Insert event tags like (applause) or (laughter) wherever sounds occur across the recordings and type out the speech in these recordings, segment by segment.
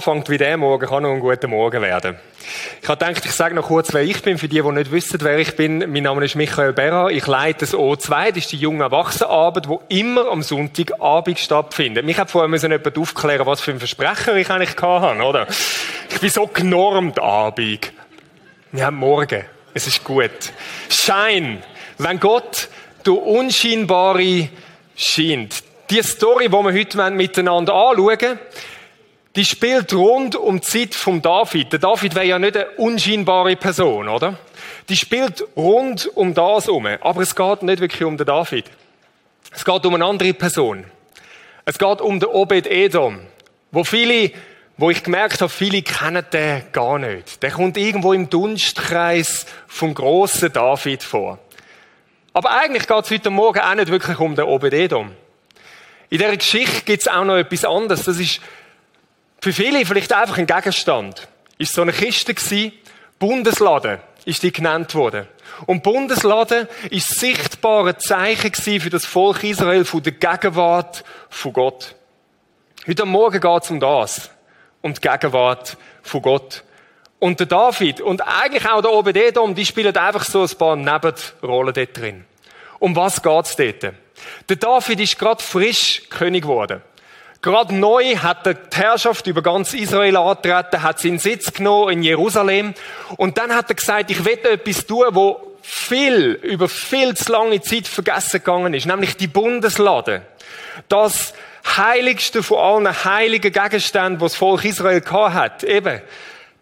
anfängt wie der Morgen, kann noch ein guter Morgen werden. Ich habe gedacht, ich sage noch kurz, wer ich bin, für die, die nicht wissen, wer ich bin. Mein Name ist Michael Berra. Ich leite das O2. Das ist die junge Erwachsenenarbeit, die immer am Sonntagabend stattfindet. Mich hat vorher müssen jemand aufklären, was für ein Versprecher ich eigentlich hatte, oder? Ich bin so genormt, Abend. Wir haben Morgen. Es ist gut. Schein. Wenn Gott durch Unscheinbare scheint. Die Story, die wir heute miteinander anschauen, die spielt rund um die Zeit von David. Der David wäre ja nicht eine unscheinbare Person, oder? Die spielt rund um das herum. Aber es geht nicht wirklich um den David. Es geht um eine andere Person. Es geht um den Obed Edom, wo viele, wo ich gemerkt habe, viele kennen den gar nicht. Der kommt irgendwo im Dunstkreis vom großen David vor. Aber eigentlich geht es heute Morgen auch nicht wirklich um den Obed Edom. In dieser Geschichte gibt es auch noch etwas anderes. Das ist für viele vielleicht einfach ein Gegenstand. Ist so eine Kiste gewesen, Bundeslade ist die genannt worden. Und Bundeslade ist sichtbare Zeichen gewesen für das Volk Israel von der Gegenwart von Gott. Heute Morgen geht es um das. Um die Gegenwart von Gott. Und der David und eigentlich auch der Obededom, die spielen einfach so ein paar Nebenrollen dort drin. Um was geht's dort? Der David ist gerade frisch König geworden. Gerade neu hat er die Herrschaft über ganz Israel angetreten, hat seinen Sitz genommen in Jerusalem. Und dann hat er gesagt, ich will etwas tun, wo viel, über viel zu lange Zeit vergessen gegangen ist. Nämlich die Bundeslade. Das heiligste von allen heiligen Gegenständen, die das Volk Israel hat. Eben.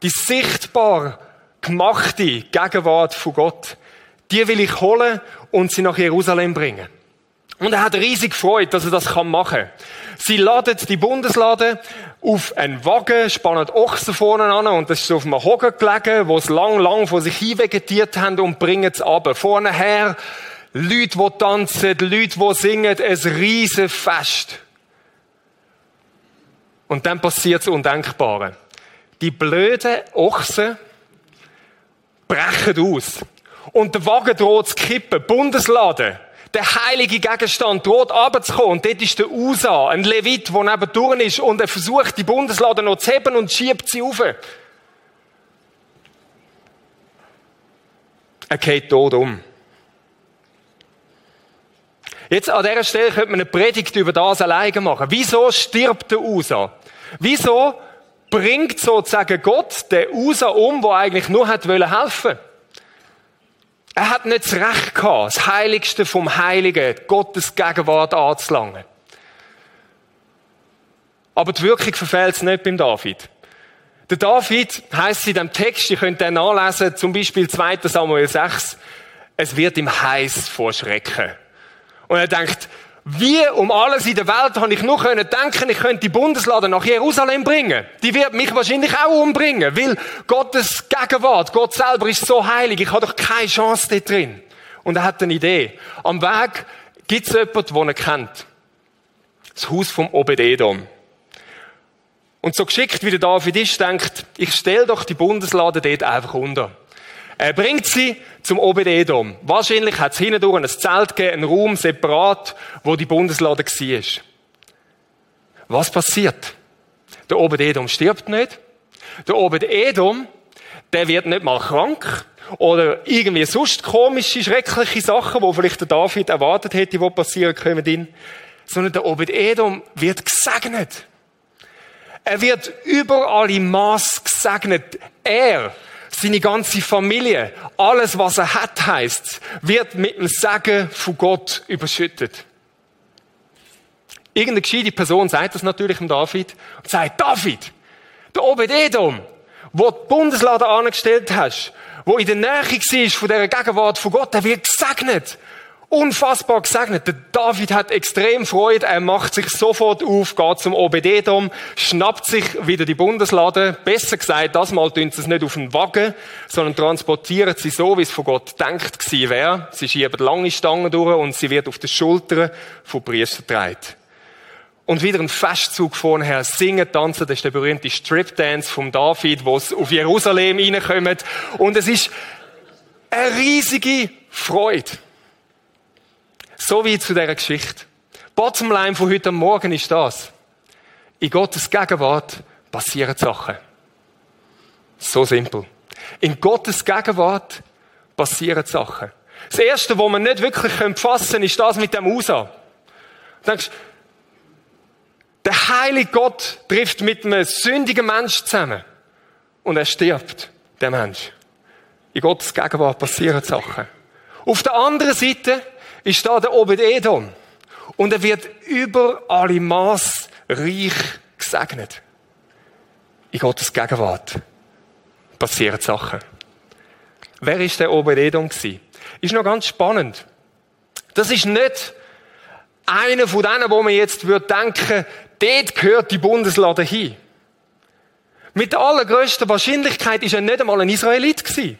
Die sichtbar gemachte Gegenwart von Gott. Die will ich holen und sie nach Jerusalem bringen. Und er hat riesig Freude, dass er das machen kann. Sie laden die Bundeslade auf einen Wagen, spannen Ochsen vorne an und das ist auf einem Hogen gelegen, wo sie lang, lang vor sich hin vegetiert haben und bringen es ab. Vorne her, Leute, die tanzen, Leute, die singen, ein riesen Fest. Und dann passiert das Undenkbare. Die blöden Ochsen brechen aus. Und der Wagen droht zu kippen. Bundeslade der heilige Gegenstand dort runterzukommen. Und dort ist der Usa, ein Levit, der neben durch ist und er versucht, die Bundeslade noch zu heben und schiebt sie auf. Er geht tot um. Jetzt an dieser Stelle könnte man eine Predigt über das alleine machen. Wieso stirbt der Usa? Wieso bringt sozusagen Gott den Usa um, der eigentlich nur hat helfen wollte? Er hat nicht das Recht gehabt, das Heiligste vom Heiligen, Gottes Gegenwart anzulangen. Aber die Wirkung verfehlt es nicht beim David. Der David heißt in dem Text, ihr könnt den nachlesen, zum Beispiel 2. Samuel 6, es wird ihm heiß vor Schrecken. Und er denkt, wie um alles in der Welt habe ich nur können denken, ich könnte die Bundeslade nach Jerusalem bringen. Die wird mich wahrscheinlich auch umbringen, weil Gottes Gegenwart, Gott selber ist so heilig, ich habe doch keine Chance dort drin. Und er hat eine Idee. Am Weg gibt es jemanden, den er kennt. Das Haus vom Obededom. Und so geschickt wie der David ist, denkt, ich stelle doch die Bundeslade dort einfach unter. Er bringt sie zum Obededom. Wahrscheinlich hat es hindurch ein Zelt gegeben, einen Raum separat, wo die Bundeslade war. Was passiert? Der Obededom stirbt nicht. Der Obededom, der wird nicht mal krank oder irgendwie sonst komische, schreckliche Sachen, wo vielleicht der David erwartet hätte, wo passieren können, sondern der Obededom wird gesegnet. Er wird überall im Maß gesegnet. Er seine ganze Familie, alles, was er hat, heißt, wird mit dem Segen von Gott überschüttet. Irgendeine gescheite Person sagt das natürlich dem David und sagt, David, der Obed-Edom, wo die Bundeslade angestellt hast, wo in der Nähe war von der Gegenwart von Gott, der wird gesegnet unfassbar gesegnet. Der David hat extrem Freude. Er macht sich sofort auf, geht zum Obededom, schnappt sich wieder die Bundeslade. Besser gesagt, das Mal tun sie es nicht auf den Wagen, sondern transportieren sie so, wie es von Gott denkt gewesen wäre. Sie schieben lange Stangen durch und sie wird auf den Schultern von Priester getragen. Und wieder ein Festzug vorher, singen, tanzen, das ist der berühmte Strip Dance vom David, wo es auf Jerusalem reinkommt. Und es ist eine riesige Freude. So wie zu dieser Geschichte. Bottomline von heute Morgen ist das. In Gottes Gegenwart passieren Sachen. So simpel. In Gottes Gegenwart passieren Sachen. Das Erste, was man nicht wirklich fassen können, ist das mit dem USA. Du denkst, der heilige Gott trifft mit einem sündigen Mensch zusammen. Und er stirbt, der Mensch. In Gottes Gegenwart passieren Sachen. Auf der anderen Seite ist da der Obed-Edom. Und er wird über alle Maß reich gesegnet. In Gottes Gegenwart passieren Sachen. Wer ist der Obed-Edom gewesen? Ist noch ganz spannend. Das ist nicht einer von denen, wo man jetzt würde denken, dort gehört die Bundeslade hin. Mit der allergrößten Wahrscheinlichkeit ist er nicht einmal ein Israelit gewesen.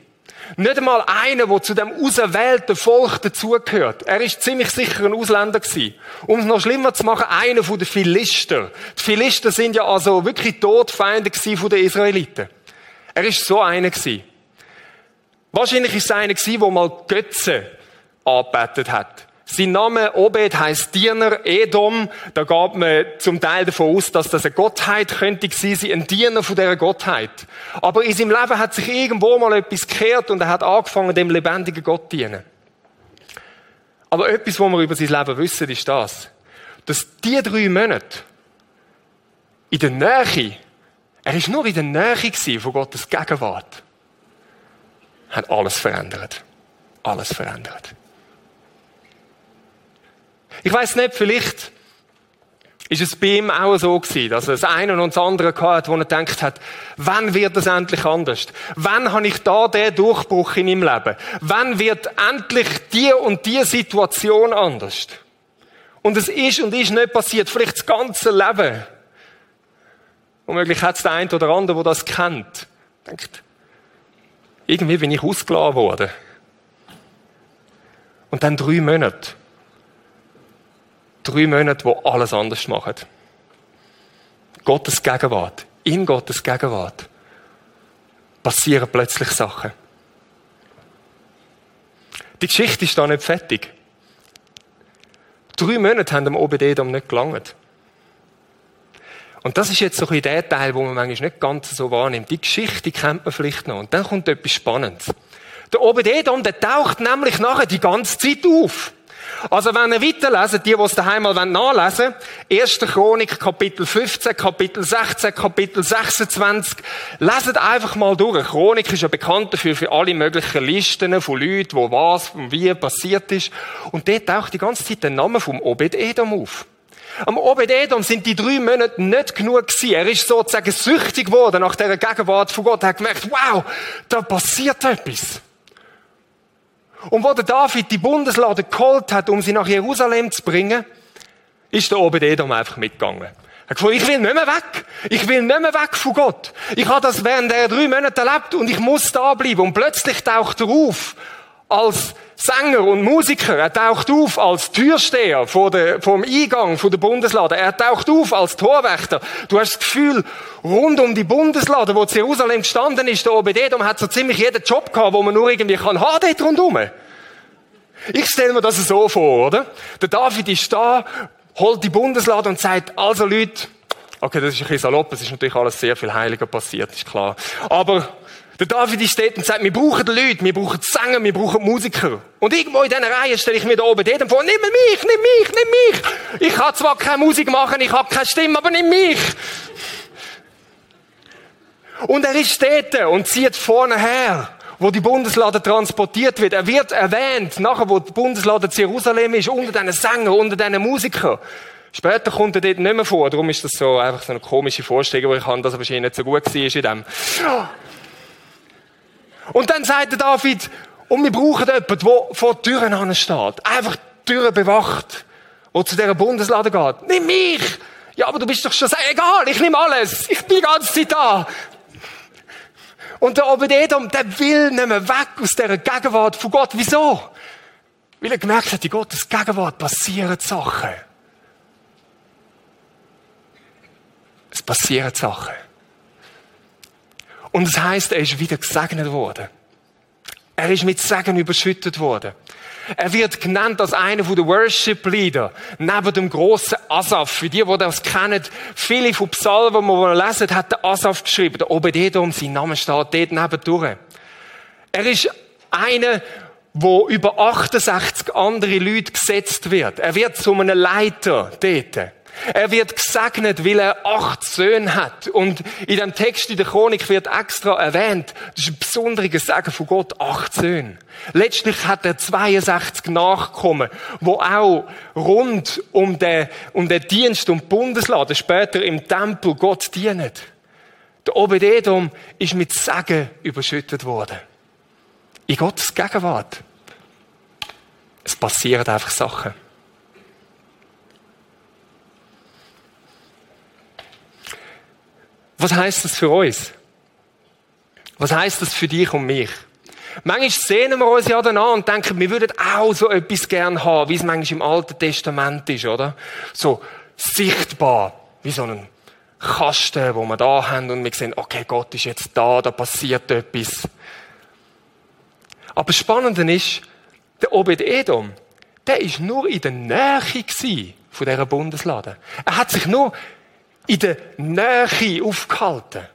Nicht einmal einer, der zu dem auserwählten Volk dazugehört. Er ist ziemlich sicher ein Ausländer gewesen. Um es noch schlimmer zu machen, einer von den Philister. Die Philister sind ja also wirklich Todfeinde von den Israeliten. Er ist so einer gewesen. Wahrscheinlich ist es einer gewesen, der mal Götze angebetet hat. Sein Name Obed heißt Diener Edom. Da gab man zum Teil davon aus, dass das eine Gottheit könnte sein, ein Diener von dieser Gottheit. Aber in seinem Leben hat sich irgendwo mal etwas gekehrt und er hat angefangen, dem lebendigen Gott zu dienen. Aber etwas, was wir über sein Leben wissen, ist das, dass die drei Monate in der Nähe, er ist nur in der Nähe von Gottes Gegenwart, hat alles verändert. Alles verändert. Ich weiß nicht, vielleicht ist es bei ihm auch so gewesen, dass er das eine und das andere gehabt, wo er gedacht hat, wann wird es endlich anders? Wann habe ich da den Durchbruch in meinem Leben? Wann wird endlich die und die Situation anders? Und es ist und ist nicht passiert, vielleicht das ganze Leben. Womöglich hat es der eine oder andere, der das kennt. Denkt, irgendwie bin ich ausgeladen worden. Und dann drei Monate drei Monate, wo alles anders machen. Gottes Gegenwart, in Gottes Gegenwart, passieren plötzlich Sachen. Die Geschichte ist da nicht fertig. Drei Monate haben dem Obededom nicht gelangt. Und das ist jetzt so ein der Teil, wo man manchmal nicht ganz so wahrnimmt. Die Geschichte kennt man vielleicht noch. Und dann kommt etwas Spannendes. Der Obededom, der taucht nämlich nachher die ganze Zeit auf. Also wenn ihr weiterlesen, die, die es daheim mal nachlesen wollen, 1. Chronik, Kapitel 15, Kapitel 16, Kapitel 26, leset einfach mal durch. Chronik ist ja bekannt dafür, für alle möglichen Listen von Leuten, wo was wie passiert ist. Und dort taucht die ganze Zeit der Name vom Obed-Edom auf. Am Obed-Edom sind die drei Monate nicht genug gewesen. Er ist sozusagen süchtig geworden nach der Gegenwart von Gott. Er hat gemerkt, wow, da passiert etwas. Und wo der David die Bundeslade geholt hat, um sie nach Jerusalem zu bringen, ist der Obed-Edom einfach mitgegangen. Er hat gesagt, ich will nicht mehr weg. Ich will nicht mehr weg von Gott. Ich habe das während der drei Monate erlebt und ich muss da bleiben. Und plötzlich taucht er auf als Sänger und Musiker. Er taucht auf als Türsteher vor der, vom Eingang von der Bundeslade. Er taucht auf als Torwächter. Du hast das Gefühl, rund um die Bundeslade, wo Jerusalem gestanden ist, der Obededom hat so ziemlich jeden Job gehabt, wo man nur irgendwie kann haben dort rundum. Ich stelle mir das so vor, oder? Der David ist da, holt die Bundeslade und sagt, also Leute, okay, das ist ein bisschen salopp, es ist natürlich alles sehr viel heiliger passiert, ist klar. Aber der David steht und sagt, wir brauchen Leute, wir brauchen Sänger, wir brauchen Musiker. Und irgendwo in dieser Reihe stelle ich mir da oben jedem vor, nimm mich, nimm mich, nimm mich. Ich kann zwar keine Musik machen, ich habe keine Stimme, aber nimm mich. Und er ist dort und zieht vorne her, wo die Bundeslade transportiert wird. Er wird erwähnt, nachher, wo die Bundeslade zu Jerusalem ist, unter diesen Sängern, unter diesen Musikern. Später kommt er dort nicht mehr vor, darum ist das so einfach so eine komische Vorstellung, wo ich habe, dass er wahrscheinlich nicht so gut war in dem. Und dann sagt der David, und wir brauchen jemanden, der vor Türen steht. Einfach die Türen bewacht. Der zu dieser Bundeslade geht. Nimm mich! Ja, aber du bist doch schon, egal, ich nehme alles. Ich bin die ganze Zeit da. Und der Obededom, der will nicht mehr weg aus dieser Gegenwart von Gott. Wieso? Weil er gemerkt hat, in Gottes Gegenwart passieren Sachen. Es passieren Sachen. Und es heißt, er ist wieder gesegnet worden. Er ist mit Segen überschüttet worden. Er wird genannt als einer der Worship Leader. Neben dem grossen Asaf. Für die, die das kennen, viele von Psalmen, die wir lesen, hat der Asaf geschrieben. Der Obededom, sein Name steht dort nebendurch. Er ist einer, wo über 68 andere Leute gesetzt wird. Er wird zu einem Leiter dort. Er wird gesegnet, weil er acht Söhne hat. Und in dem Text in der Chronik wird extra erwähnt, das ist ein besonderer Segen von Gott, acht Söhne. Letztlich hat er 62 Nachkommen, wo auch rund um den, um den Dienst und Bundesladen später im Tempel Gott dienen. Der Obededom ist mit Segen überschüttet worden. In Gottes Gegenwart. Es passieren einfach Sachen. Was heißt das für uns? Was heißt das für dich und mich? Manchmal sehnen wir uns ja dann an und denken, wir würden auch so etwas gern haben, wie es manchmal im Alten Testament ist, oder? So sichtbar, wie so ein Kasten, wo wir da haben und wir sehen, okay, Gott ist jetzt da, da passiert etwas. Aber das Spannende ist, der Obed-Edom, der ist nur in der Nähe von dieser Bundeslade. Er hat sich nur in der Nähe aufgehalten.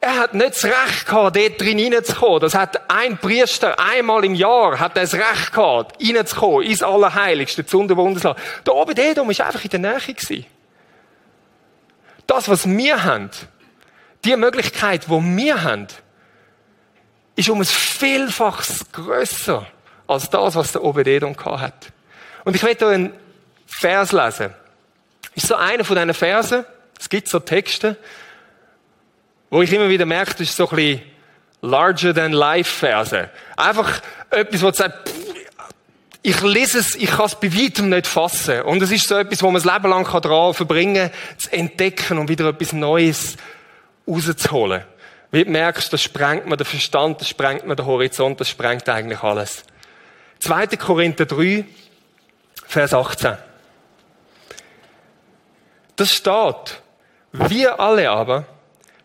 Er hat nicht das Recht gehabt, dort drin reinzukommen. Das hat ein Priester einmal im Jahr hat das Recht gehabt, reinzukommen, ins Allerheiligste, zu der Bundesland. Der Obededom ist einfach in der Nähe gewesen. Das, was wir haben, die Möglichkeit, die wir haben, ist um ein Vielfaches grösser als das, was der Obededom gehabt hat. Und ich werde hier einen Vers lesen. Ist so einer von diesen Versen, es gibt so Texte, wo ich immer wieder merke, das ist so ein bisschen larger than life Verse. Einfach etwas, wo sagt, ich lese es, ich kann es bei weitem nicht fassen. Und es ist so etwas, wo man das Leben lang daran verbringen kann, zu entdecken und wieder etwas Neues rauszuholen. Wie du merkst, das sprengt man den Verstand, das sprengt man den Horizont, das sprengt eigentlich alles. 2. Korinther 3, Vers 18. Das steht, wir alle aber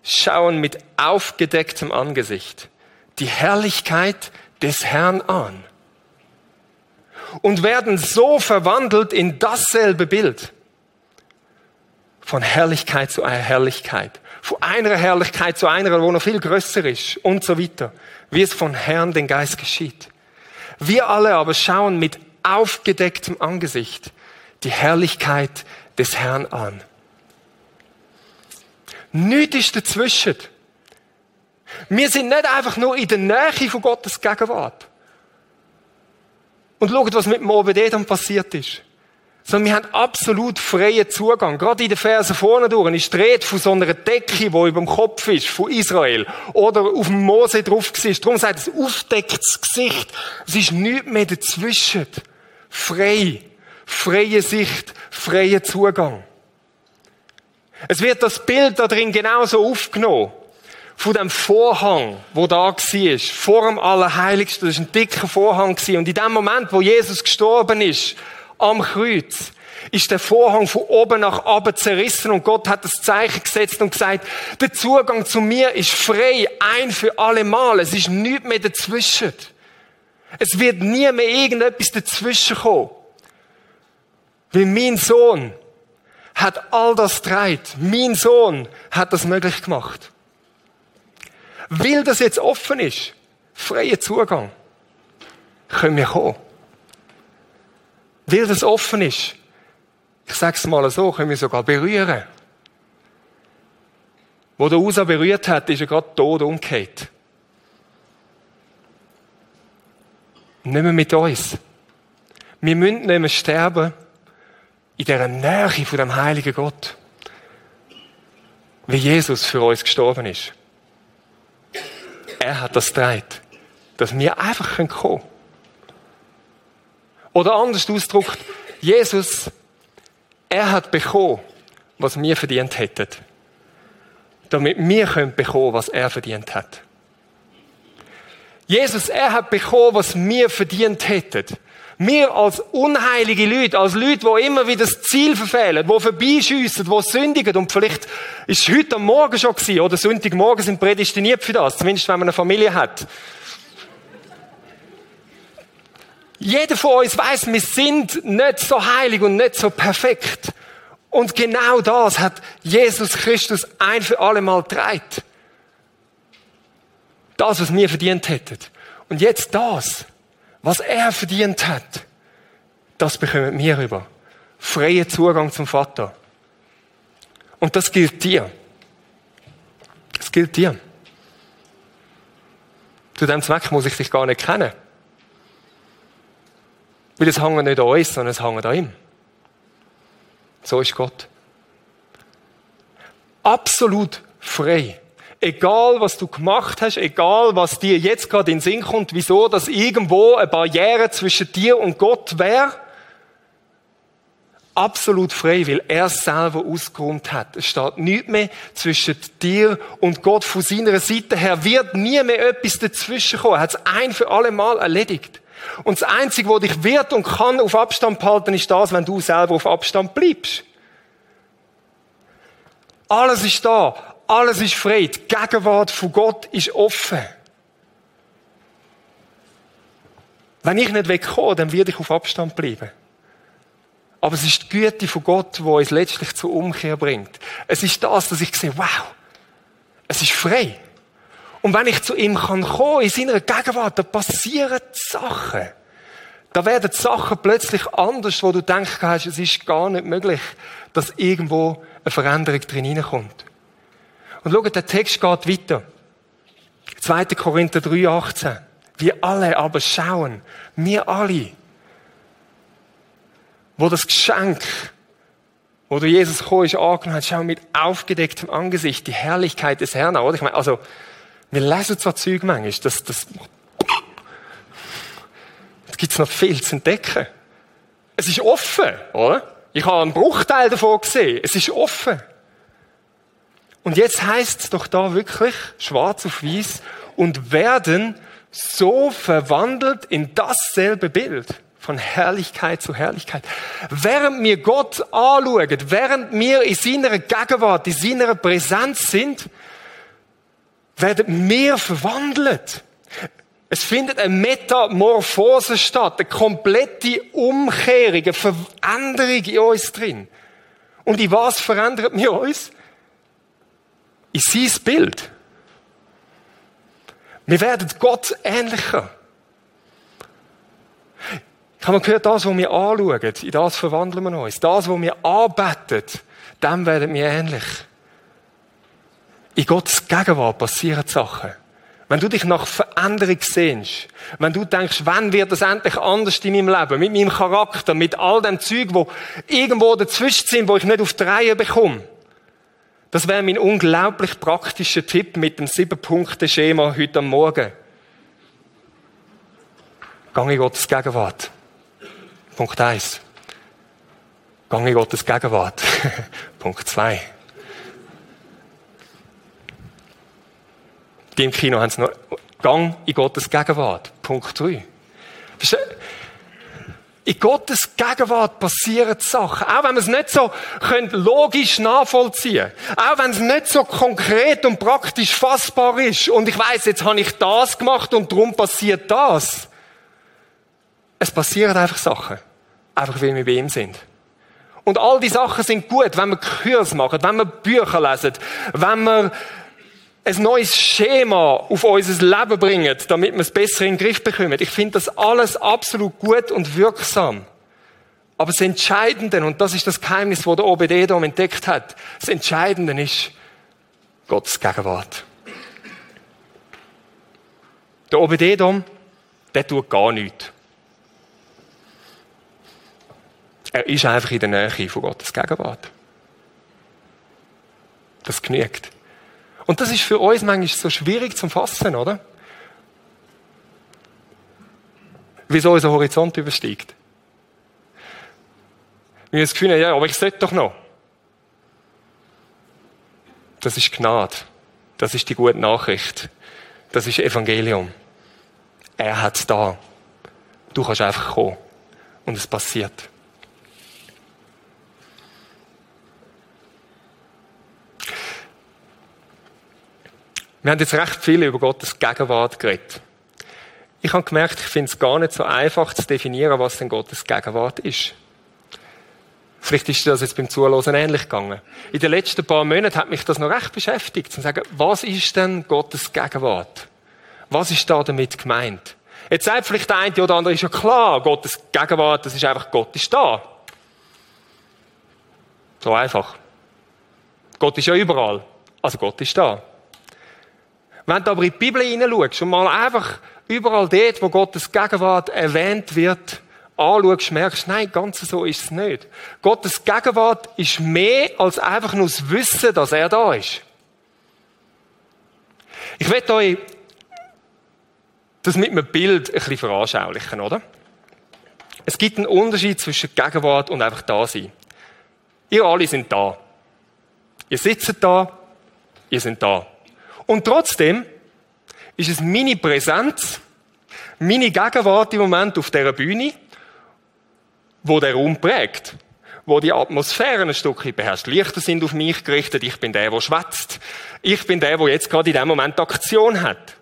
schauen mit aufgedecktem Angesicht die Herrlichkeit des Herrn an und werden so verwandelt in dasselbe Bild. Von Herrlichkeit zu Herrlichkeit. Von einer Herrlichkeit zu einer, wo noch viel größer ist und so weiter. Wie es von Herrn den Geist geschieht. Wir alle aber schauen mit aufgedecktem Angesicht die Herrlichkeit des Herrn an. Nichts ist dazwischen. Wir sind nicht einfach nur in der Nähe von Gottes Gegenwart. Und schauen, was mit dem Obededon passiert ist. Sondern wir haben absolut freien Zugang. Gerade in den Versen vorne durch ist die Rede von so einer Decke, die über dem Kopf ist, von Israel. Oder auf dem Mose drauf war. Darum sagt es aufdecktes Gesicht. Es ist nichts mehr dazwischen. Frei. Freie Sicht. Freier Zugang. Es wird das Bild da drin genauso aufgenommen. Von dem Vorhang, wo da war, vor dem Allerheiligsten. Das war ein dicker Vorhang. Und in dem Moment, wo Jesus gestorben ist, am Kreuz, ist der Vorhang von oben nach unten zerrissen und Gott hat das Zeichen gesetzt und gesagt, der Zugang zu mir ist frei, ein für alle Mal. Es ist nichts mehr dazwischen. Es wird nie mehr irgendetwas dazwischen kommen. Weil mein Sohn hat all das dreit. Mein Sohn hat das möglich gemacht. Weil das jetzt offen ist, freier Zugang, können wir kommen. Weil das offen ist, ich sag's mal so, können wir sogar berühren. Wo der Usa berührt hat, ist er gerade tot umgekehrt. Nicht mehr mit uns. Wir müssen nicht mehr sterben, in dieser Nähe von dem heiligen Gott, wie Jesus für uns gestorben ist. Er hat das gedreht, dass wir einfach kommen können. Oder anders ausgedrückt, Jesus, er hat bekommen, was wir verdient hätten. Damit wir können bekommen, was er verdient hat. Jesus, er hat bekommen, was wir verdient hätten. Wir als unheilige Leute, als Leute, die immer wieder das Ziel verfehlen, die vorbeischiessen, die sündigen, und vielleicht ist es heute am Morgen schon gewesen, oder Sonntagmorgen sind prädestiniert für das, zumindest wenn man eine Familie hat. Jeder von uns weiß, wir sind nicht so heilig und nicht so perfekt. Und genau das hat Jesus Christus ein für alle Mal dreit. Das, was wir verdient hätten. Und jetzt das, was er verdient hat, das bekommen wir rüber. Freien Zugang zum Vater. Und das gilt dir. Das gilt dir. Zu dem Zweck muss ich dich gar nicht kennen. Weil es hängt nicht an uns, sondern es hängt an ihm. So ist Gott. Absolut frei. Egal, was du gemacht hast, egal, was dir jetzt gerade in den Sinn kommt, wieso, dass irgendwo eine Barriere zwischen dir und Gott wäre, absolut frei, weil er es selber ausgeräumt hat. Es steht nichts mehr zwischen dir und Gott. Von seiner Seite her wird nie mehr etwas dazwischen kommen. Er hat es ein für alle Mal erledigt. Und das Einzige, was dich wird und kann auf Abstand behalten, ist das, wenn du selber auf Abstand bleibst. Alles ist da. Alles ist frei. Die Gegenwart von Gott ist offen. Wenn ich nicht wegkomme, dann werde ich auf Abstand bleiben. Aber es ist die Güte von Gott, die uns letztlich zur Umkehr bringt. Es ist das, dass ich sehe, wow, es ist frei. Und wenn ich zu ihm kann kommen, in seiner Gegenwart, da passieren Sachen. Da werden Sachen plötzlich anders, wo du denkst es ist gar nicht möglich, dass irgendwo eine Veränderung drin hineinkommt. Und schau, der Text geht weiter. 2. Korinther 3, 18. Wir alle aber schauen, wir alle, wo das Geschenk, wo du Jesus gekommen ist, angenommen hat, schauen mit aufgedecktem Angesicht die Herrlichkeit des Herrn an, oder? Ich meine, also, wir lesen zwar Zeug manchmal, das, das, da gibt's noch viel zu entdecken. Es ist offen, oder? Ich habe einen Bruchteil davon gesehen. Es ist offen. Und jetzt heißt es doch da wirklich, schwarz auf weiß, und werden so verwandelt in dasselbe Bild von Herrlichkeit zu Herrlichkeit. Während wir Gott anschauen, während wir in seiner Gegenwart, in seiner Präsenz sind, werden wir verwandelt. Es findet eine Metamorphose statt, eine komplette Umkehrung, eine Veränderung in uns drin. Und in was verändert wir uns? In sein Bild. Wir werden Gott ähnlicher. Ich habe gehört, das, was wir anschauen, in das verwandeln wir uns. Das, was wir anbeten, dem werden wir ähnlich. In Gottes Gegenwart passieren Sachen. Wenn du dich nach Veränderung sehnst, wenn du denkst, wann wird es endlich anders in meinem Leben, mit meinem Charakter, mit all dem Zeug, wo irgendwo dazwischen sind, wo ich nicht auf die Reihe bekomme. Das wäre mein unglaublich praktischer Tipp mit dem Sieben-Punkte-Schema heute am Morgen. Gang in Gottes Gegenwart. Punkt eins. Gang in Gottes Gegenwart. (laughs) Punkt zwei. Die im Kino haben es noch. Gang in Gottes Gegenwart. Punkt drei. In Gottes Gegenwart passieren Sachen. Auch wenn man es nicht so logisch nachvollziehen Auch wenn es nicht so konkret und praktisch fassbar ist. Und ich weiß, jetzt habe ich das gemacht und darum passiert das. Es passieren einfach Sachen. Einfach weil wir bei ihm sind. Und all die Sachen sind gut, wenn wir Kurs machen, wenn wir Bücher lesen, wenn wir ein neues Schema auf unser Leben bringen, damit wir es besser in den Griff bekommen. Ich finde das alles absolut gut und wirksam. Aber das Entscheidende, und das ist das Geheimnis, das der OBD da entdeckt hat, das Entscheidende ist Gottes Gegenwart. Der OBD-Dom, der tut gar nichts. Er ist einfach in der Nähe von Gottes Gegenwart. Das genügt. Und das ist für uns manchmal so schwierig zum Fassen, oder? Wieso unser Horizont übersteigt. Wir haben das Gefühl, ja, aber ich sollte doch noch. Das ist Gnade. Das ist die gute Nachricht. Das ist Evangelium. Er hat es da. Du kannst einfach kommen. Und es passiert. Wir haben jetzt recht viel über Gottes Gegenwart geredet. ich habe gemerkt, ich finde es gar nicht so einfach zu definieren, was denn Gottes Gegenwart ist. Vielleicht ist das jetzt beim Zuhören ähnlich gegangen. In den letzten paar Monaten hat mich das noch recht beschäftigt, zu sagen, was ist denn Gottes Gegenwart? Was ist da damit gemeint? Jetzt sagt vielleicht der eine oder andere, ist ja klar, Gottes Gegenwart, das ist einfach, Gott ist da. So einfach. Gott ist ja überall. Also Gott ist da. Wenn du aber in die Bibel hineinschaust und mal einfach überall dort, wo Gottes Gegenwart erwähnt wird, anschaust, merkst, nein, ganz so ist es nicht. Gottes Gegenwart ist mehr als einfach nur das Wissen, dass er da ist. Ich werde euch das mit einem Bild ein bisschen veranschaulichen, oder? Es gibt einen Unterschied zwischen Gegenwart und einfach da sein. Ihr alle sind da. Ihr sitzt da, ihr seid da. Und trotzdem ist es meine Präsenz, meine Gegenwart im Moment auf dieser Bühne, wo der Raum prägt, wo die Atmosphäre ein Stückchen beherrscht. Lichter sind auf mich gerichtet, ich bin der, der schwätzt. Ich bin der, der jetzt gerade in dem Moment Aktion hat.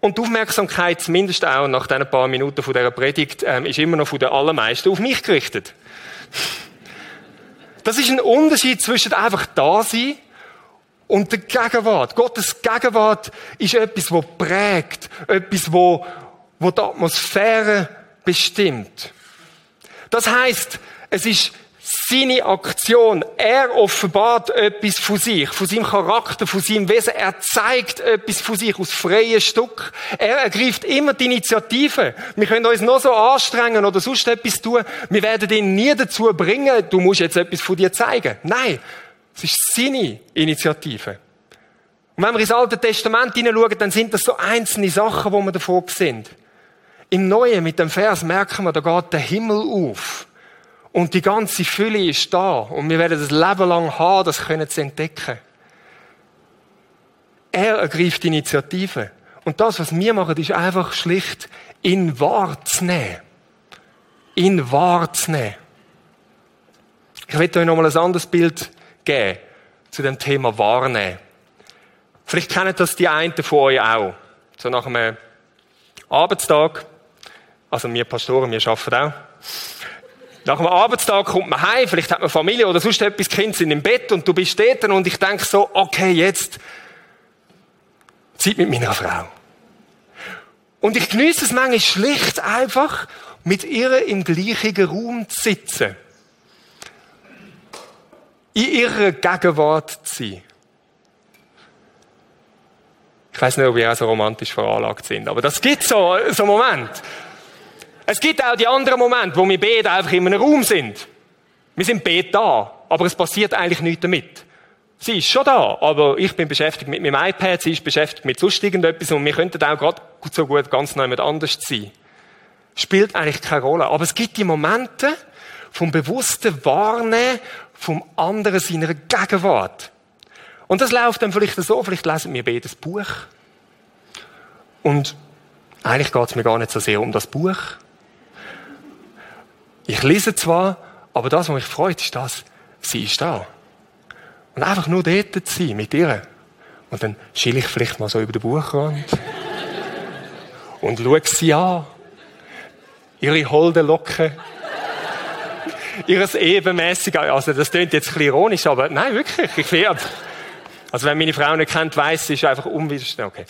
Und die Aufmerksamkeit, zumindest auch nach diesen paar Minuten von dieser Predigt, ähm, ist immer noch von den allermeisten auf mich gerichtet. Das ist ein Unterschied zwischen einfach da sein und der Gegenwart. Gottes Gegenwart ist etwas, wo prägt, etwas, wo, wo die Atmosphäre bestimmt. Das heißt, es ist seine Aktion. Er offenbart etwas von sich, von seinem Charakter, von seinem Wesen. Er zeigt etwas von sich aus freiem Stück. Er ergreift immer die Initiative. Wir können uns noch so anstrengen oder sonst etwas tun. Wir werden ihn nie dazu bringen, du musst jetzt etwas von dir zeigen. Nein. Es ist seine Initiative. Und wenn wir ins Alte Testament hineinschauen, dann sind das so einzelne Sachen, wo wir davon sind. Im Neuen, mit dem Vers, merken wir, da geht der Himmel auf. Und die ganze Fülle ist da. Und wir werden das Leben lang haben, das können zu entdecken. Er ergreift die Initiative. Und das, was wir machen, ist einfach schlicht, ihn wahrzunehmen. Ihn wahrzunehmen. Ich will euch nochmal ein anderes Bild geben zu dem Thema wahrnehmen. Vielleicht kennen das die einen von euch auch. So nach einem Arbeitstag. Also wir Pastoren, wir arbeiten auch nach dem Arbeitstag kommt man heim, vielleicht hat man Familie oder sonst etwas, Kinder sind im Bett und du bist dort und ich denke so, okay, jetzt Zeit mit meiner Frau. Und ich genieße es manchmal schlicht einfach, mit ihr im gleichen Raum zu sitzen. In ihrer Gegenwart zu sein. Ich weiß nicht, ob ihr auch so romantisch veranlagt sind, aber das gibt so, so Moment. Es gibt auch die anderen Momente, wo wir beide einfach in einem Raum sind. Wir sind beide da, aber es passiert eigentlich nichts damit. Sie ist schon da, aber ich bin beschäftigt mit meinem iPad, sie ist beschäftigt mit sonst irgendetwas und wir könnten auch gerade so gut ganz neu mit anders sein. Spielt eigentlich keine Rolle. Aber es gibt die Momente vom bewussten Wahrnehmen vom anderen seiner Gegenwart. Und das läuft dann vielleicht so, vielleicht lesen wir beide das Buch. Und eigentlich geht es mir gar nicht so sehr um das Buch, ich lese zwar, aber das, was mich freut, ist das, sie ist da. Und einfach nur dort zu sein, mit ihr. Und dann schiele ich vielleicht mal so über den Buchrand. (laughs) und schaue sie an. Ihre holden Locken. Ihres ebenmäßig, also das klingt jetzt ein ironisch, aber nein, wirklich, ich werde. Also wenn meine Frau nicht kennt, weiss sie, ist einfach unwiderstehlich. Okay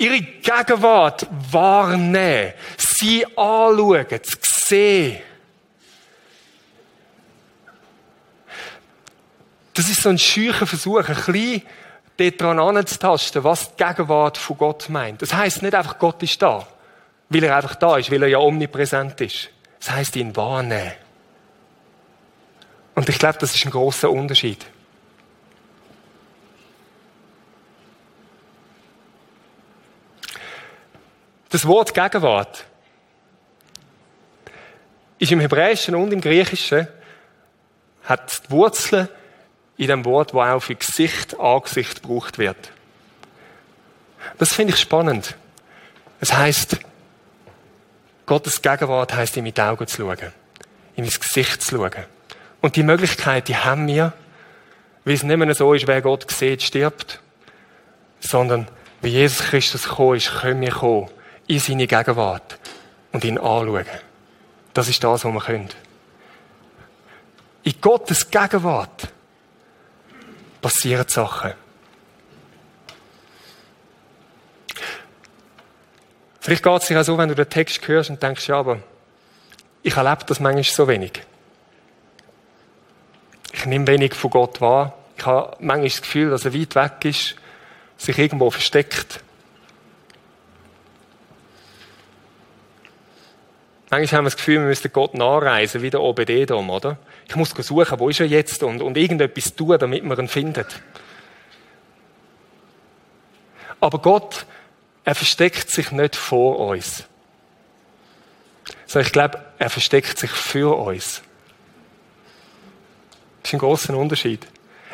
ihre Gegenwart wahrnehmen, sie anschauen, zu sehen. Das ist so ein scheuer Versuch, ein bisschen dort dran anzutasten, was die Gegenwart von Gott meint. Das heißt nicht einfach, Gott ist da, weil er einfach da ist, weil er ja omnipräsent ist. Das heißt, ihn wahrnehmen. Und ich glaube, das ist ein großer Unterschied. Das Wort Gegenwart ist im Hebräischen und im Griechischen hat die Wurzeln in dem Wort, wo auch für Gesicht, Angesicht gebraucht wird. Das finde ich spannend. Es heißt, Gottes Gegenwart heißt, in die Augen zu schauen, in ins Gesicht zu schauen. Und die Möglichkeit, die haben wir, weil es nicht mehr so ist, wer Gott sieht, stirbt, sondern wie Jesus Christus gekommen ist, können wir kommen in seine Gegenwart und ihn anschauen. Das ist das, was wir können. In Gottes Gegenwart passieren Sachen. Vielleicht geht es dir auch so, wenn du den Text hörst und denkst, ja, aber ich erlebe das manchmal so wenig. Ich nehme wenig von Gott wahr. Ich habe manchmal das Gefühl, dass er weit weg ist, sich irgendwo versteckt. Manchmal haben wir das Gefühl, wir müssten Gott nachreisen, wie der OBD-Dom, oder? Ich muss suchen, wo ist er jetzt und, und irgendetwas tun, damit man ihn findet. Aber Gott, er versteckt sich nicht vor uns. Sondern ich glaube, er versteckt sich für uns. Das ist ein großer Unterschied.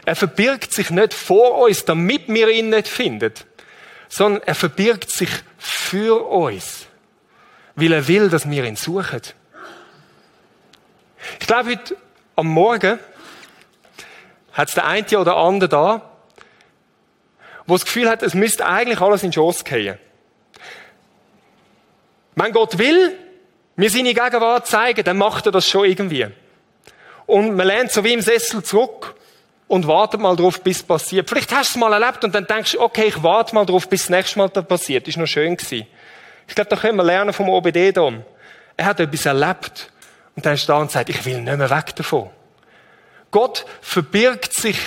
Er verbirgt sich nicht vor uns, damit wir ihn nicht finden, sondern er verbirgt sich für uns weil er will, dass wir ihn suchen. Ich glaube, heute am Morgen hat es der eine oder andere da, wo das Gefühl hat, es müsste eigentlich alles in den Schoss gehen. Wenn Gott will, mir seine Gegenwart zeigen, dann macht er das schon irgendwie. Und man lernt so wie im Sessel zurück und wartet mal drauf, bis es passiert. Vielleicht hast du es mal erlebt und dann denkst du, okay, ich warte mal drauf, bis das nächste Mal das passiert. Ist noch schön gewesen. Ich glaube, da können wir lernen vom OBD-Dom. Er hat etwas erlebt. Und dann ist da und sagt, ich will nicht mehr weg davon. Gott verbirgt sich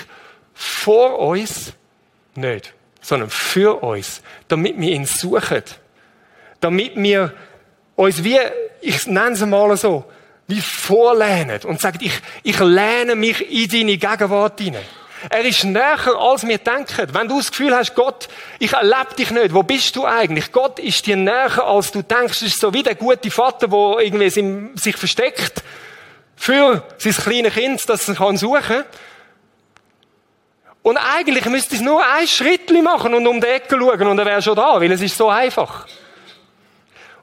vor uns nicht, sondern für uns, damit wir ihn suchen. Damit wir uns wie, ich nenne es mal so, wie vorlehnen und sagen, ich, ich lehne mich in deine Gegenwart hinein. Er ist näher, als wir denken. Wenn du das Gefühl hast, Gott, ich erlebe dich nicht, wo bist du eigentlich? Gott ist dir näher, als du denkst. Es ist so wie der gute Vater, der irgendwie sich versteckt für sein kleines Kind, das kann suchen Und eigentlich müsste es nur ein Schritt machen und um die Ecke schauen und er wäre schon da, weil es ist so einfach.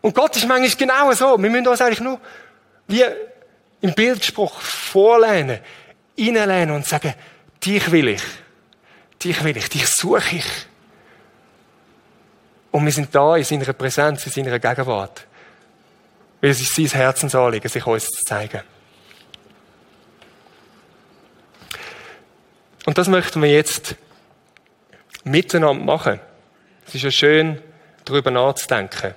Und Gott ist manchmal genau so. Wir müssen uns eigentlich nur wie im Bildspruch vorlehnen, reinlehnen und sagen, Dich will ich. Dich will ich. Dich suche ich. Und wir sind da in seiner Präsenz, in seiner Gegenwart. Weil es ist sein Herzensanliegen, sich uns zu zeigen. Und das möchten wir jetzt miteinander machen. Es ist ja schön, darüber nachzudenken.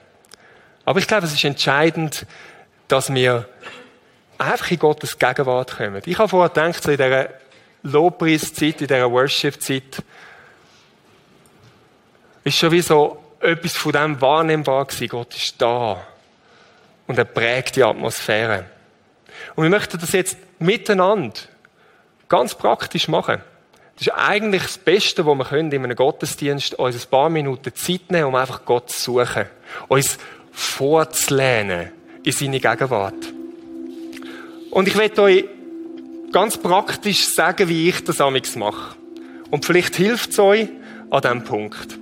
Aber ich glaube, es ist entscheidend, dass wir einfach in Gottes Gegenwart kommen. Ich habe vorher gedacht, so in dieser Lobpreiszeit, in dieser Worship-Zeit, ist schon wie so etwas von dem wahrnehmbar gewesen. Gott ist da. Und er prägt die Atmosphäre. Und wir möchten das jetzt miteinander ganz praktisch machen. Das ist eigentlich das Beste, was wir können in einem Gottesdienst, uns ein paar Minuten Zeit nehmen, um einfach Gott zu suchen. Uns vorzulehnen in seine Gegenwart. Und ich werde euch ganz praktisch sagen, wie ich das amigs mache. Und vielleicht hilft es euch an diesem Punkt.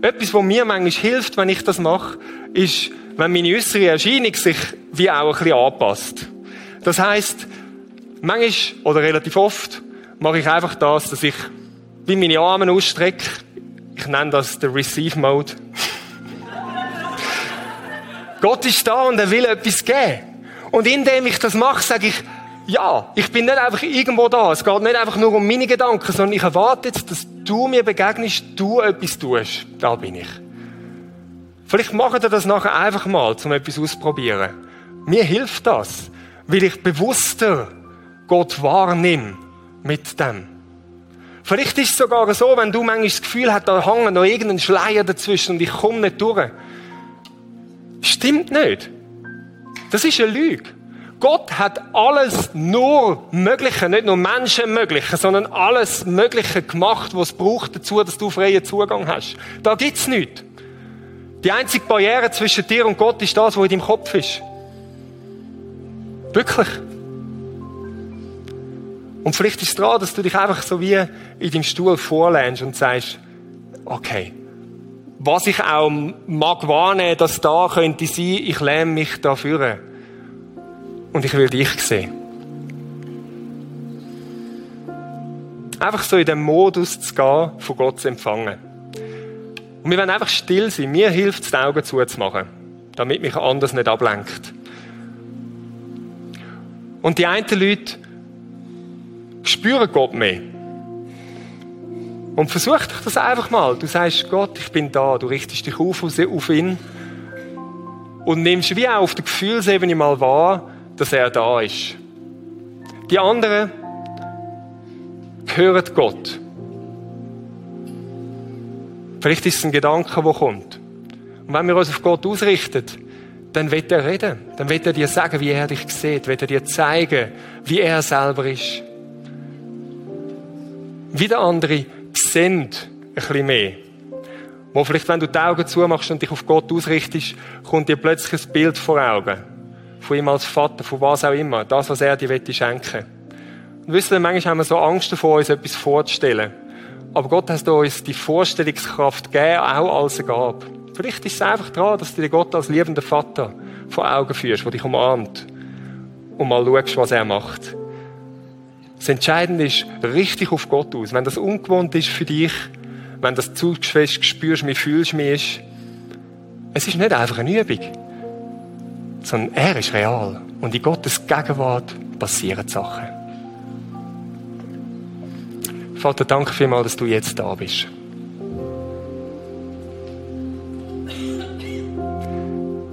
Etwas, was mir manchmal hilft, wenn ich das mache, ist, wenn meine äußere Erscheinung sich wie auch ein bisschen anpasst. Das heisst, manchmal oder relativ oft mache ich einfach das, dass ich wie meine Arme ausstrecke. Ich nenne das den Receive Mode. (laughs) Gott ist da und er will etwas geben. Und indem ich das mache, sage ich, ja, ich bin nicht einfach irgendwo da. Es geht nicht einfach nur um meine Gedanken, sondern ich erwarte jetzt, dass du mir begegnest, du etwas tust. Da bin ich. Vielleicht machen wir das nachher einfach mal, um etwas auszuprobieren. Mir hilft das, weil ich bewusster Gott wahrnehme mit dem. Vielleicht ist es sogar so, wenn du manchmal das Gefühl hast, da hängt noch irgendein Schleier dazwischen und ich komme nicht durch. Stimmt nicht. Das ist eine Lüge. Gott hat alles nur Mögliche, nicht nur Menschen Mögliche, sondern alles Mögliche gemacht, was es braucht dazu, dass du freien Zugang hast. Da gibt's nichts. Die einzige Barriere zwischen dir und Gott ist das, was in deinem Kopf ist. Wirklich. Und vielleicht ist es dran, dass du dich einfach so wie in deinem Stuhl vorlehnst und sagst, okay, was ich auch mag wahrnehmen, dass da könnte sein, ich lehne mich dafür und ich will dich sehen. Einfach so in den Modus zu gehen, von Gott zu empfangen. Und wir werden einfach still sein. Mir hilft es, die Augen zuzumachen, damit mich anders nicht ablenkt. Und die einen Leute spüren Gott mehr. Und versuch dich das einfach mal. Du sagst, Gott, ich bin da. Du richtest dich auf auf ihn. Und nimmst wie auch auf der Gefühlsebene mal wahr, dass er da ist. Die anderen hören Gott. Vielleicht ist es ein Gedanke, der kommt. Und wenn wir uns auf Gott ausrichten, dann wird er reden. Dann wird er dir sagen, wie er dich sieht. Wird er dir zeigen, wie er selber ist. Wieder andere sehen ein bisschen mehr. Wo vielleicht, wenn du die Augen zumachst und dich auf Gott ausrichtest, kommt dir plötzlich ein Bild vor Augen. Von ihm als Vater, von was auch immer. Das, was er dir schenken will. Und wisst ihr, manchmal haben wir so Angst davor, uns etwas vorzustellen. Aber Gott hat uns die Vorstellungskraft gegeben, auch als er gab. Vielleicht ist es einfach dran, dass du dir Gott als liebender Vater vor Augen führst, der dich umarmt. Und mal schaust, was er macht. Das Entscheidende ist, richtig auf Gott aus. Wenn das ungewohnt ist für dich, wenn das zu fest spürst, wie fühlst du mich, es ist nicht einfach eine Übung, sondern er ist real. Und in Gottes Gegenwart passieren Sachen. Vater, danke vielmals, dass du jetzt da bist.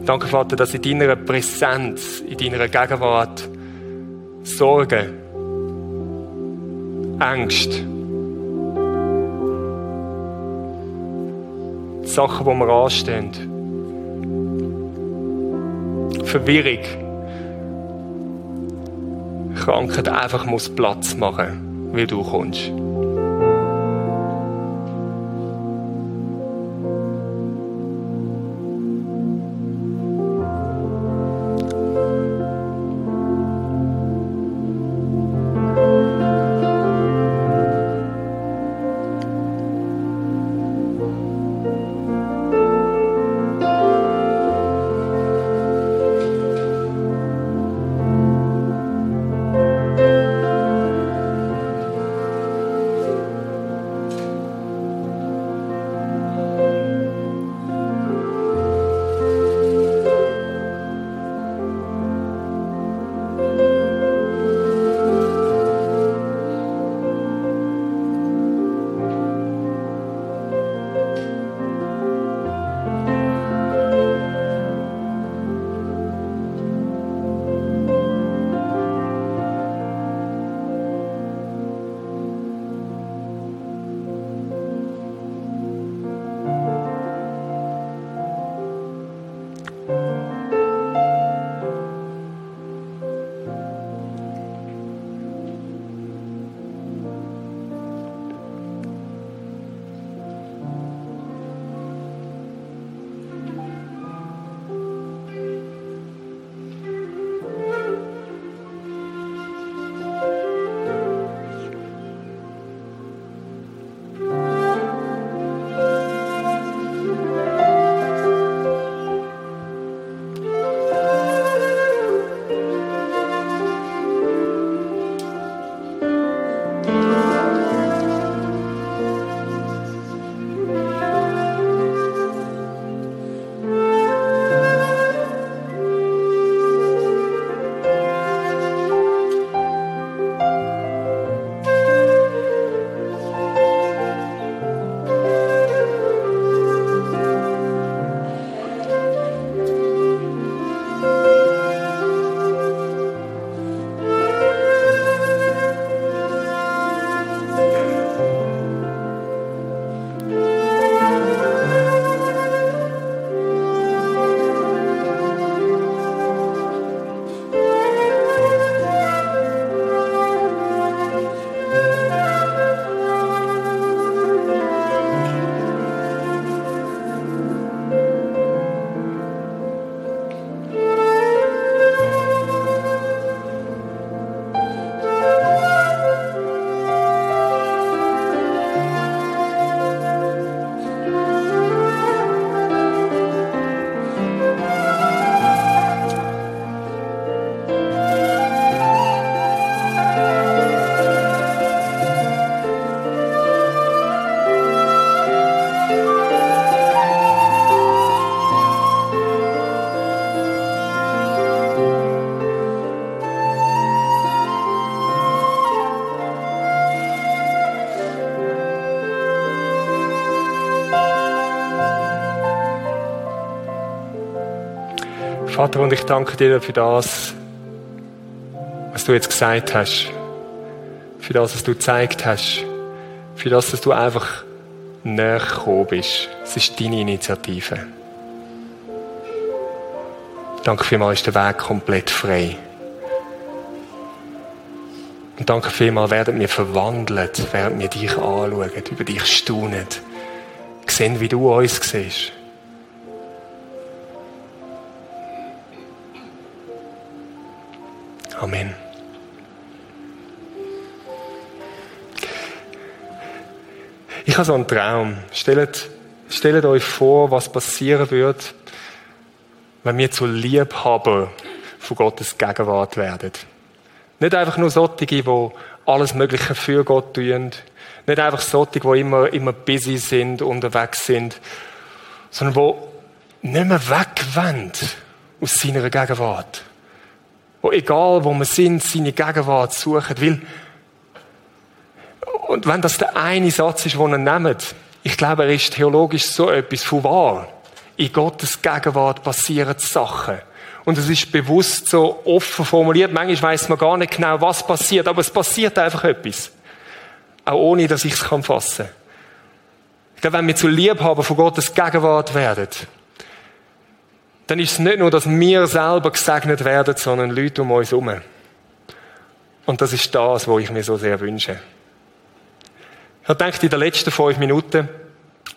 Danke, Vater, dass in deiner Präsenz, in deiner Gegenwart Sorgen, Angst, Sachen, die wir anstehen, Verwirrung, Krankheit einfach muss Platz machen, weil du kommst. Vater, und ich danke dir für das, was du jetzt gesagt hast. Für das, was du gezeigt hast. Für das, dass du einfach näher gekommen bist. Es ist deine Initiative. Danke vielmals, ist der Weg komplett frei. Und danke vielmals, werden wir verwandelt, während wir dich anschauen, über dich staunen, sehen, wie du uns siehst. Amen. Ich habe so einen Traum. Stellt, stellt euch vor, was passieren würde, wenn wir zu Liebhaber von Gottes Gegenwart werden. Nicht einfach nur solche, die alles Mögliche für Gott tun. Nicht einfach solche, die immer, immer busy sind, unterwegs sind. Sondern die nicht mehr wegwollen aus seiner Gegenwart. Wo egal, wo wir sind, seine Gegenwart suchen. Weil, und wenn das der eine Satz ist, den er nimmt, ich glaube, er ist theologisch so etwas von wahr. In Gottes Gegenwart passieren Sachen. Und es ist bewusst so offen formuliert. Manchmal weiß man gar nicht genau, was passiert, aber es passiert einfach etwas. Auch ohne, dass ich es fassen kann. Ich glaube, wenn wir zu Liebhaber von Gottes Gegenwart werden, dann ist es nicht nur, dass wir selber gesegnet werden, sondern Leute um uns herum. Und das ist das, was ich mir so sehr wünsche. Ich gedacht, in den letzten fünf Minuten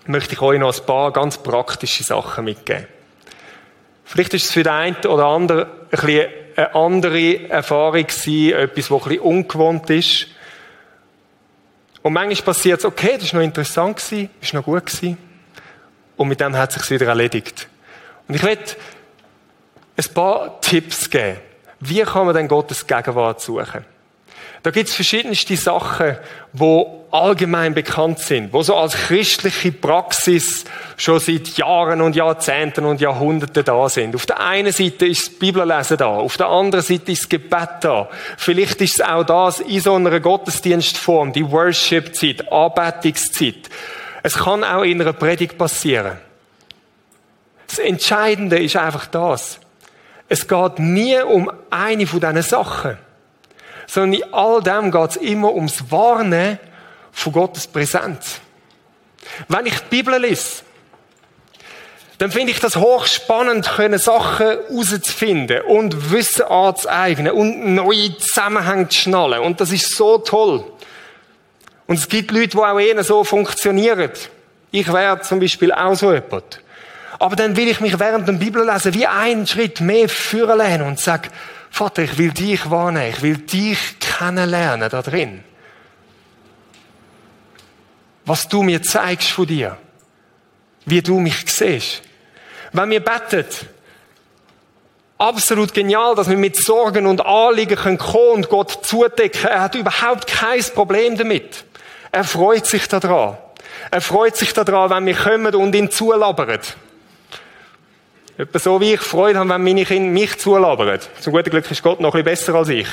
möchte ich euch noch ein paar ganz praktische Sachen mitgeben. Vielleicht ist es für den einen oder anderen ein bisschen eine andere Erfahrung gewesen, etwas, was ein bisschen ungewohnt ist. Und manchmal passiert es, okay, das war noch interessant, gewesen, ist noch gut. Und mit dem hat es sich wieder erledigt. Und ich werde ein paar Tipps geben. Wie kann man denn Gottes Gegenwart suchen? Da gibt es verschiedenste Sachen, wo allgemein bekannt sind, wo so als christliche Praxis schon seit Jahren und Jahrzehnten und Jahrhunderten da sind. Auf der einen Seite ist das Bibellesen da, auf der anderen Seite ist das Gebet da. Vielleicht ist es auch das in so einer Gottesdienstform, die Worship-Zeit, Anbetungszeit. Es kann auch in einer Predigt passieren. Das Entscheidende ist einfach das. Es geht nie um eine von diesen Sachen sondern in all dem geht es immer ums Warnen von Gottes Präsenz. Wenn ich die Bibel lese, dann finde ich das hochspannend, können Sachen herauszufinden und Wissen anzueignen und neue Zusammenhänge zu schnallen. Und das ist so toll. Und es gibt Leute, die auch eher so funktionieren. Ich wäre zum Beispiel auch so jemand. Aber dann will ich mich während dem Bibellesen wie einen Schritt mehr führen lernen und sage, Vater, ich will dich wahrnehmen, ich will dich kennenlernen da drin. Was du mir zeigst von dir. Wie du mich siehst. Wenn wir beten, absolut genial, dass wir mit Sorgen und Anliegen kommen können und Gott zudecken. Er hat überhaupt kein Problem damit. Er freut sich daran. Er freut sich daran, wenn wir kommen und ihn zulabern. Etwa so wie ich Freude habe, wenn meine Kinder mich zulabern. Zum guten Glück ist Gott noch ein bisschen besser als ich.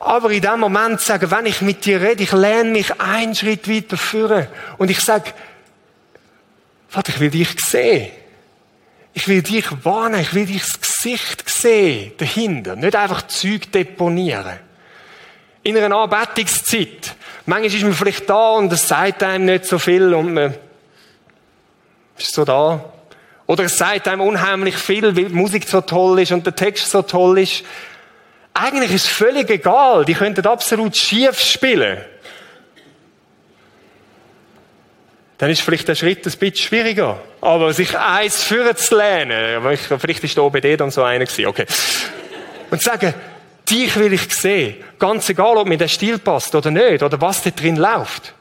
Aber in dem Moment sagen, wenn ich mit dir rede, ich lerne mich einen Schritt weiter führen. Und ich sage, Vater, ich will dich sehen. Ich will dich warnen, ich will dich das Gesicht sehen, dahinter. Nicht einfach Zeug deponieren. In einer Anbetungszeit. Manchmal ist man vielleicht da und es sagt einem nicht so viel und man ist so da. Oder es sagt einem unheimlich viel, weil die Musik so toll ist und der Text so toll ist. Eigentlich ist es völlig egal. Die könnten absolut schief spielen. Dann ist vielleicht der Schritt ein bisschen schwieriger. Aber sich eins führen zu lernen, vielleicht ist der OBD dann so einer gewesen, okay. Und sagen, dich will ich sehen. Ganz egal, ob mir der Stil passt oder nicht, oder was da drin läuft.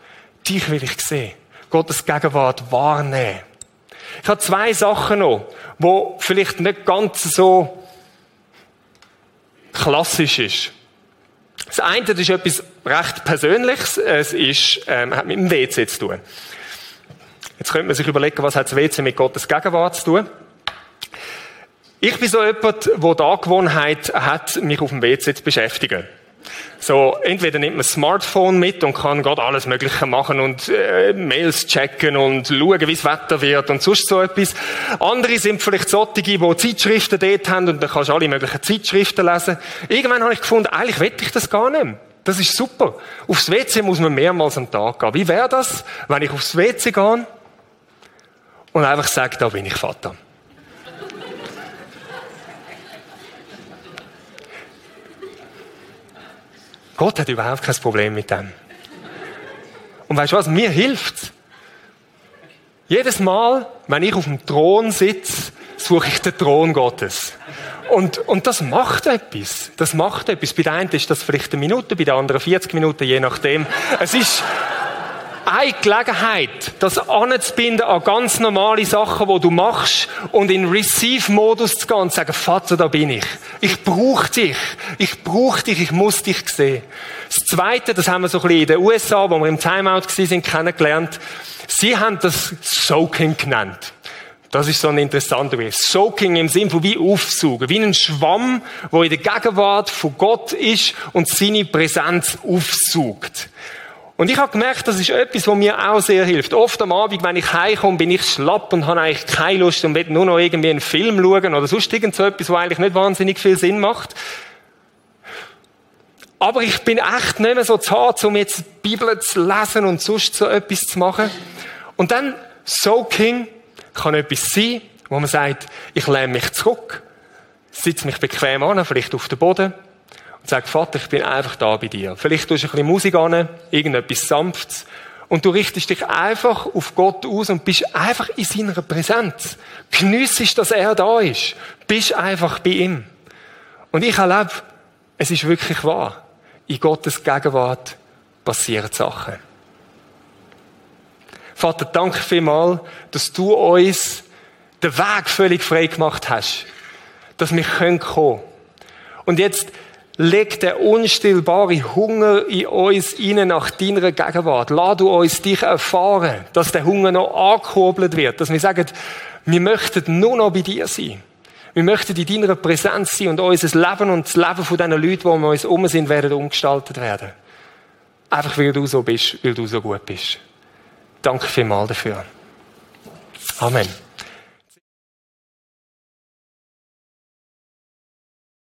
Dich will ich sehen. Gottes Gegenwart wahrnehmen. Ich habe zwei Sachen noch, wo vielleicht nicht ganz so klassisch ist. Das eine das ist etwas recht Persönliches. Es ist, ähm, hat mit dem WC zu tun. Jetzt könnte man sich überlegen, was hat das WC mit Gottes Gegenwart zu tun? Ich bin so jemand, der die Angewohnheit hat, mich auf dem WC zu beschäftigen. So, entweder nimmt man das Smartphone mit und kann gerade alles Mögliche machen und äh, Mails checken und schauen, wie das Wetter wird und sonst so etwas. Andere sind vielleicht solche, die Zeitschriften dort haben und dann kannst du alle möglichen Zeitschriften lesen. Irgendwann habe ich gefunden, eigentlich will ich das gar nicht. Das ist super. Aufs WC muss man mehrmals am Tag gehen. Wie wäre das, wenn ich aufs WC gehe und einfach sage, da bin ich Vater? Gott hat überhaupt kein Problem mit dem. Und weißt du was? Mir hilft's. Jedes Mal, wenn ich auf dem Thron sitze, suche ich den Thron Gottes. Und, und das macht etwas. Das macht etwas. Bei der einen ist das vielleicht eine Minute, bei der anderen 40 Minuten, je nachdem. Es ist, eine Gelegenheit, das anzubinden an ganz normale Sachen, die du machst und in Receive-Modus zu gehen und zu sagen, Vater, da bin ich. Ich brauche dich. Ich brauche dich. Ich muss dich sehen. Das Zweite, das haben wir so ein bisschen in den USA, wo wir im Timeout sind, kennengelernt. Sie haben das Soaking genannt. Das ist so ein interessanter Begriff. Soaking im Sinn von wie aufsaugen. Wie ein Schwamm, wo in der Gegenwart von Gott ist und seine Präsenz aufsaugt. Und ich habe gemerkt, das ist etwas, was mir auch sehr hilft. Oft am Abend, wenn ich heimkomme, bin ich schlapp und habe eigentlich keine Lust und will nur noch irgendwie einen Film schauen oder sonst irgend so etwas, was eigentlich nicht wahnsinnig viel Sinn macht. Aber ich bin echt nicht mehr so zart, um jetzt die Bibel zu lesen und sonst so etwas zu machen. Und dann Soaking kann etwas sein, wo man sagt, ich lehne mich zurück, sitze mich bequem an, vielleicht auf dem Boden und sag, Vater, ich bin einfach da bei dir. Vielleicht tust du ein bisschen Musik an, irgendetwas Sanftes. Und du richtest dich einfach auf Gott aus und bist einfach in seiner Präsenz. Geniessest, dass er da ist. Bist einfach bei ihm. Und ich erlebe, es ist wirklich wahr. In Gottes Gegenwart passieren Sachen. Vater, danke vielmals, dass du uns den Weg völlig frei gemacht hast. Dass wir kommen können. Und jetzt Leg den unstillbaren Hunger in uns rein nach deiner Gegenwart. Lass du uns dich erfahren, dass der Hunger noch angekurbelt wird. Dass wir sagen, wir möchten nur noch bei dir sein. Wir möchten in deiner Präsenz sein und unser Leben und das Leben von diesen Leuten, die um uns herum sind, werden umgestaltet werden. Einfach weil du so bist, weil du so gut bist. Danke vielmals dafür. Amen.